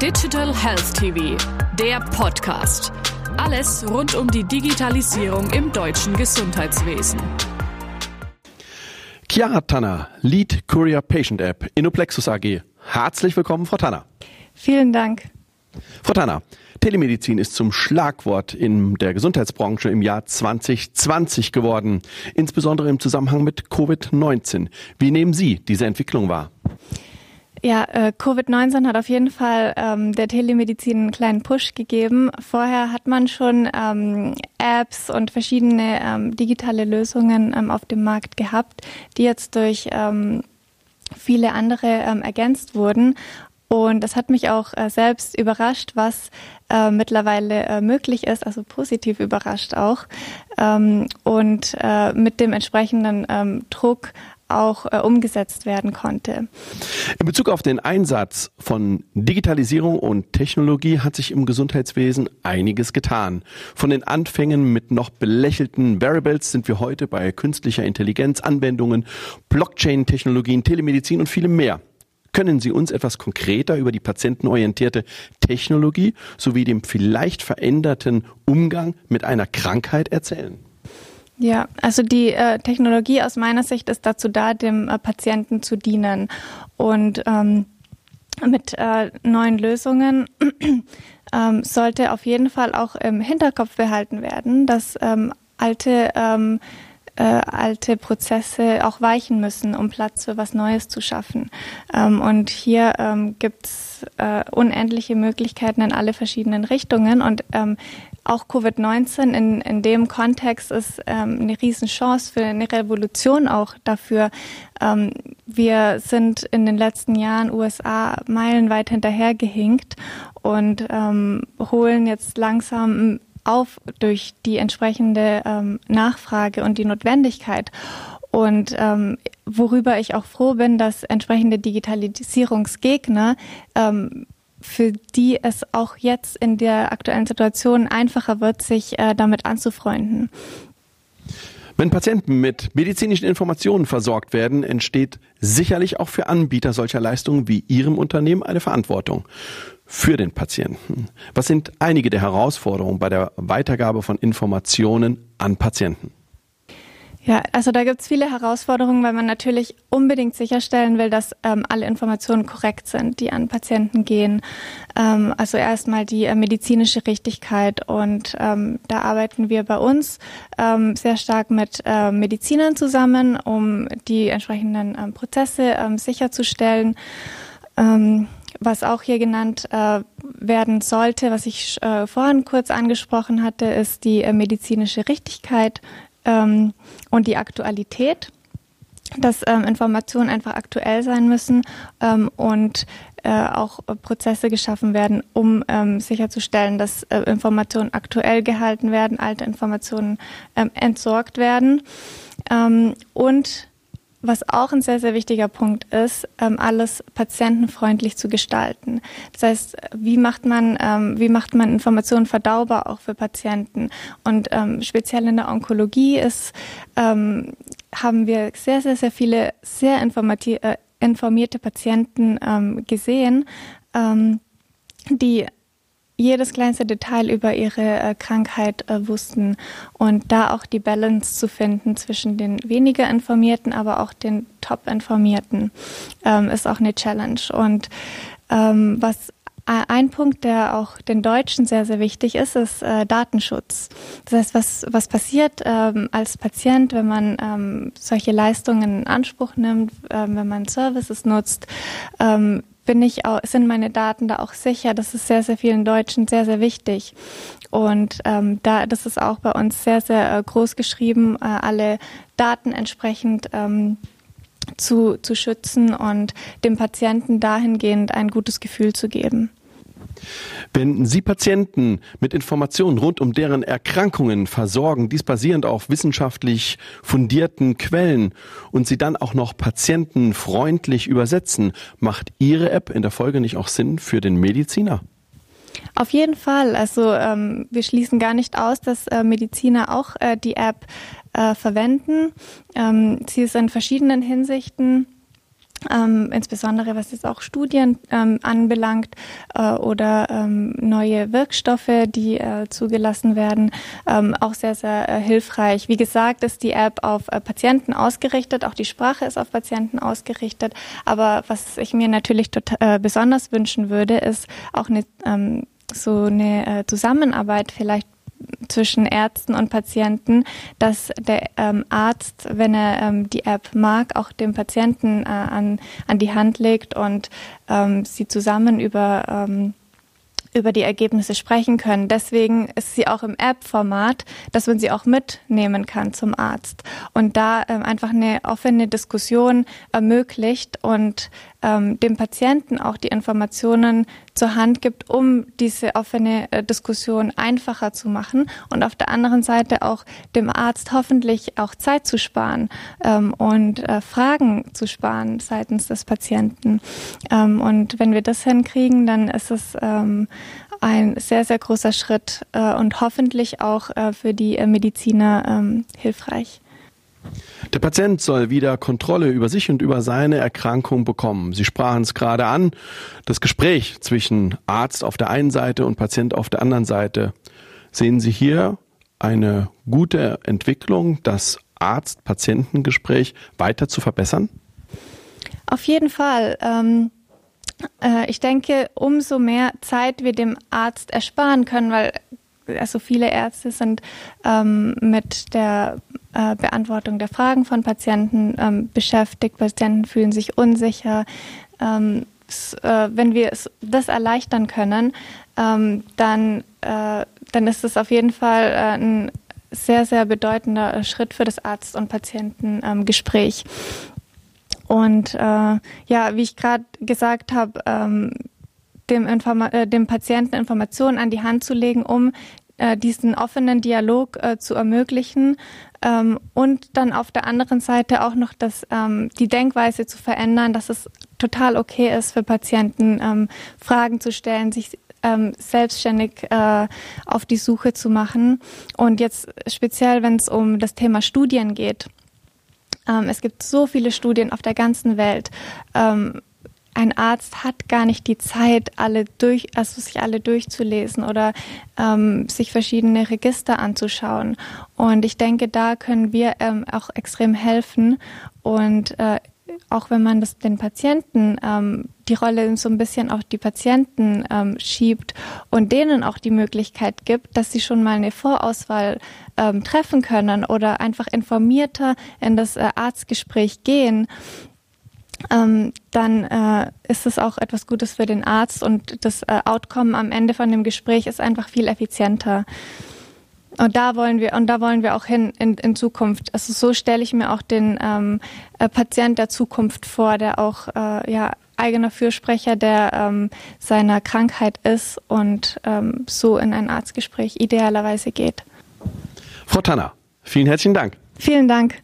Digital Health TV, der Podcast. Alles rund um die Digitalisierung im deutschen Gesundheitswesen. Chiara Tanner, Lead Courier Patient App, Innoplexus AG. Herzlich willkommen, Frau Tanner. Vielen Dank. Frau Tanner, Telemedizin ist zum Schlagwort in der Gesundheitsbranche im Jahr 2020 geworden, insbesondere im Zusammenhang mit Covid-19. Wie nehmen Sie diese Entwicklung wahr? Ja, äh, Covid-19 hat auf jeden Fall ähm, der Telemedizin einen kleinen Push gegeben. Vorher hat man schon ähm, Apps und verschiedene ähm, digitale Lösungen ähm, auf dem Markt gehabt, die jetzt durch ähm, viele andere ähm, ergänzt wurden. Und das hat mich auch äh, selbst überrascht, was äh, mittlerweile äh, möglich ist, also positiv überrascht auch. Ähm, und äh, mit dem entsprechenden ähm, Druck auch äh, umgesetzt werden konnte. In Bezug auf den Einsatz von Digitalisierung und Technologie hat sich im Gesundheitswesen einiges getan. Von den Anfängen mit noch belächelten Variables sind wir heute bei künstlicher Intelligenz, Anwendungen, Blockchain-Technologien, Telemedizin und vielem mehr. Können Sie uns etwas konkreter über die patientenorientierte Technologie sowie dem vielleicht veränderten Umgang mit einer Krankheit erzählen? Ja, also die äh, Technologie aus meiner Sicht ist dazu da, dem äh, Patienten zu dienen. Und ähm, mit äh, neuen Lösungen ähm, sollte auf jeden Fall auch im Hinterkopf behalten werden, dass ähm, alte ähm, äh, alte Prozesse auch weichen müssen, um Platz für was Neues zu schaffen. Ähm, und hier ähm, gibt es äh, unendliche Möglichkeiten in alle verschiedenen Richtungen. Und ähm, auch Covid-19 in, in dem Kontext ist ähm, eine Riesenchance für eine Revolution auch dafür. Ähm, wir sind in den letzten Jahren USA meilenweit hinterhergehinkt und ähm, holen jetzt langsam auf durch die entsprechende ähm, Nachfrage und die Notwendigkeit. Und ähm, worüber ich auch froh bin, dass entsprechende Digitalisierungsgegner ähm, für die es auch jetzt in der aktuellen Situation einfacher wird, sich äh, damit anzufreunden. Wenn Patienten mit medizinischen Informationen versorgt werden, entsteht sicherlich auch für Anbieter solcher Leistungen wie Ihrem Unternehmen eine Verantwortung für den Patienten. Was sind einige der Herausforderungen bei der Weitergabe von Informationen an Patienten? Ja, also da gibt es viele Herausforderungen, weil man natürlich unbedingt sicherstellen will, dass ähm, alle Informationen korrekt sind, die an Patienten gehen. Ähm, also erstmal die äh, medizinische Richtigkeit und ähm, da arbeiten wir bei uns ähm, sehr stark mit äh, Medizinern zusammen, um die entsprechenden ähm, Prozesse ähm, sicherzustellen. Was auch hier genannt äh, werden sollte, was ich äh, vorhin kurz angesprochen hatte, ist die äh, medizinische Richtigkeit ähm, und die Aktualität, dass ähm, Informationen einfach aktuell sein müssen ähm, und äh, auch Prozesse geschaffen werden, um ähm, sicherzustellen, dass äh, Informationen aktuell gehalten werden, alte Informationen ähm, entsorgt werden. Ähm, und was auch ein sehr, sehr wichtiger Punkt ist, ähm, alles patientenfreundlich zu gestalten. Das heißt, wie macht man, ähm, wie macht man Informationen verdaubar auch für Patienten? Und ähm, speziell in der Onkologie ist, haben wir sehr, sehr, sehr viele sehr äh, informierte Patienten gesehen, die jedes kleinste Detail über ihre äh, Krankheit äh, wussten und da auch die Balance zu finden zwischen den weniger informierten, aber auch den top informierten, ähm, ist auch eine Challenge. Und ähm, was ein Punkt, der auch den Deutschen sehr, sehr wichtig ist, ist äh, Datenschutz. Das heißt, was, was passiert ähm, als Patient, wenn man ähm, solche Leistungen in Anspruch nimmt, ähm, wenn man Services nutzt, ähm, bin ich auch, sind meine Daten da auch sicher. Das ist sehr, sehr vielen Deutschen sehr, sehr wichtig. Und ähm, da, das ist auch bei uns sehr, sehr äh, groß geschrieben, äh, alle Daten entsprechend ähm, zu, zu schützen und dem Patienten dahingehend ein gutes Gefühl zu geben. Wenn Sie Patienten mit Informationen rund um deren Erkrankungen versorgen, dies basierend auf wissenschaftlich fundierten Quellen und sie dann auch noch patientenfreundlich übersetzen, macht Ihre App in der Folge nicht auch Sinn für den Mediziner? Auf jeden Fall. Also ähm, wir schließen gar nicht aus, dass äh, Mediziner auch äh, die App äh, verwenden. Ähm, sie ist in verschiedenen Hinsichten ähm, insbesondere was jetzt auch Studien ähm, anbelangt äh, oder ähm, neue Wirkstoffe, die äh, zugelassen werden, ähm, auch sehr, sehr äh, hilfreich. Wie gesagt, ist die App auf äh, Patienten ausgerichtet, auch die Sprache ist auf Patienten ausgerichtet. Aber was ich mir natürlich total, äh, besonders wünschen würde, ist auch eine ähm, so eine äh, Zusammenarbeit vielleicht zwischen Ärzten und Patienten, dass der ähm, Arzt, wenn er ähm, die App mag, auch dem Patienten äh, an, an die Hand legt und ähm, sie zusammen über ähm, über die Ergebnisse sprechen können. Deswegen ist sie auch im App-Format, dass man sie auch mitnehmen kann zum Arzt und da ähm, einfach eine offene Diskussion ermöglicht und ähm, dem Patienten auch die Informationen zur Hand gibt, um diese offene äh, Diskussion einfacher zu machen und auf der anderen Seite auch dem Arzt hoffentlich auch Zeit zu sparen ähm, und äh, Fragen zu sparen seitens des Patienten. Ähm, und wenn wir das hinkriegen, dann ist es ähm, ein sehr, sehr großer Schritt äh, und hoffentlich auch äh, für die äh, Mediziner ähm, hilfreich. Der Patient soll wieder Kontrolle über sich und über seine Erkrankung bekommen. Sie sprachen es gerade an, das Gespräch zwischen Arzt auf der einen Seite und Patient auf der anderen Seite. Sehen Sie hier eine gute Entwicklung, das Arzt-Patientengespräch weiter zu verbessern? Auf jeden Fall. Ähm äh, ich denke, umso mehr Zeit wir dem Arzt ersparen können, weil also viele Ärzte sind ähm, mit der äh, Beantwortung der Fragen von Patienten ähm, beschäftigt. Patienten fühlen sich unsicher. Ähm, äh, wenn wir das erleichtern können, ähm, dann, äh, dann ist es auf jeden Fall äh, ein sehr, sehr bedeutender Schritt für das Arzt- und Patientengespräch. und äh, ja, wie ich gerade gesagt habe, ähm, dem, äh, dem Patienten Informationen an die Hand zu legen, um äh, diesen offenen Dialog äh, zu ermöglichen ähm, und dann auf der anderen Seite auch noch das, ähm, die Denkweise zu verändern, dass es total okay ist für Patienten, ähm, Fragen zu stellen, sich ähm, selbstständig äh, auf die Suche zu machen. Und jetzt speziell, wenn es um das Thema Studien geht. Ähm, es gibt so viele Studien auf der ganzen Welt. Ähm, ein Arzt hat gar nicht die Zeit, alle durch, also sich alle durchzulesen oder ähm, sich verschiedene Register anzuschauen. Und ich denke, da können wir ähm, auch extrem helfen. Und äh, auch wenn man das den Patienten ähm, die Rolle so ein bisschen auf die Patienten ähm, schiebt und denen auch die Möglichkeit gibt, dass sie schon mal eine Vorauswahl ähm, treffen können oder einfach informierter in das äh, Arztgespräch gehen, ähm, dann äh, ist es auch etwas Gutes für den Arzt und das äh, Outcome am Ende von dem Gespräch ist einfach viel effizienter. Und da wollen wir und da wollen wir auch hin in, in Zukunft. Also so stelle ich mir auch den ähm, äh, Patient der Zukunft vor, der auch äh, ja eigener Fürsprecher der ähm, seiner Krankheit ist und ähm, so in ein Arztgespräch idealerweise geht. Frau Tanner, vielen herzlichen Dank. Vielen Dank.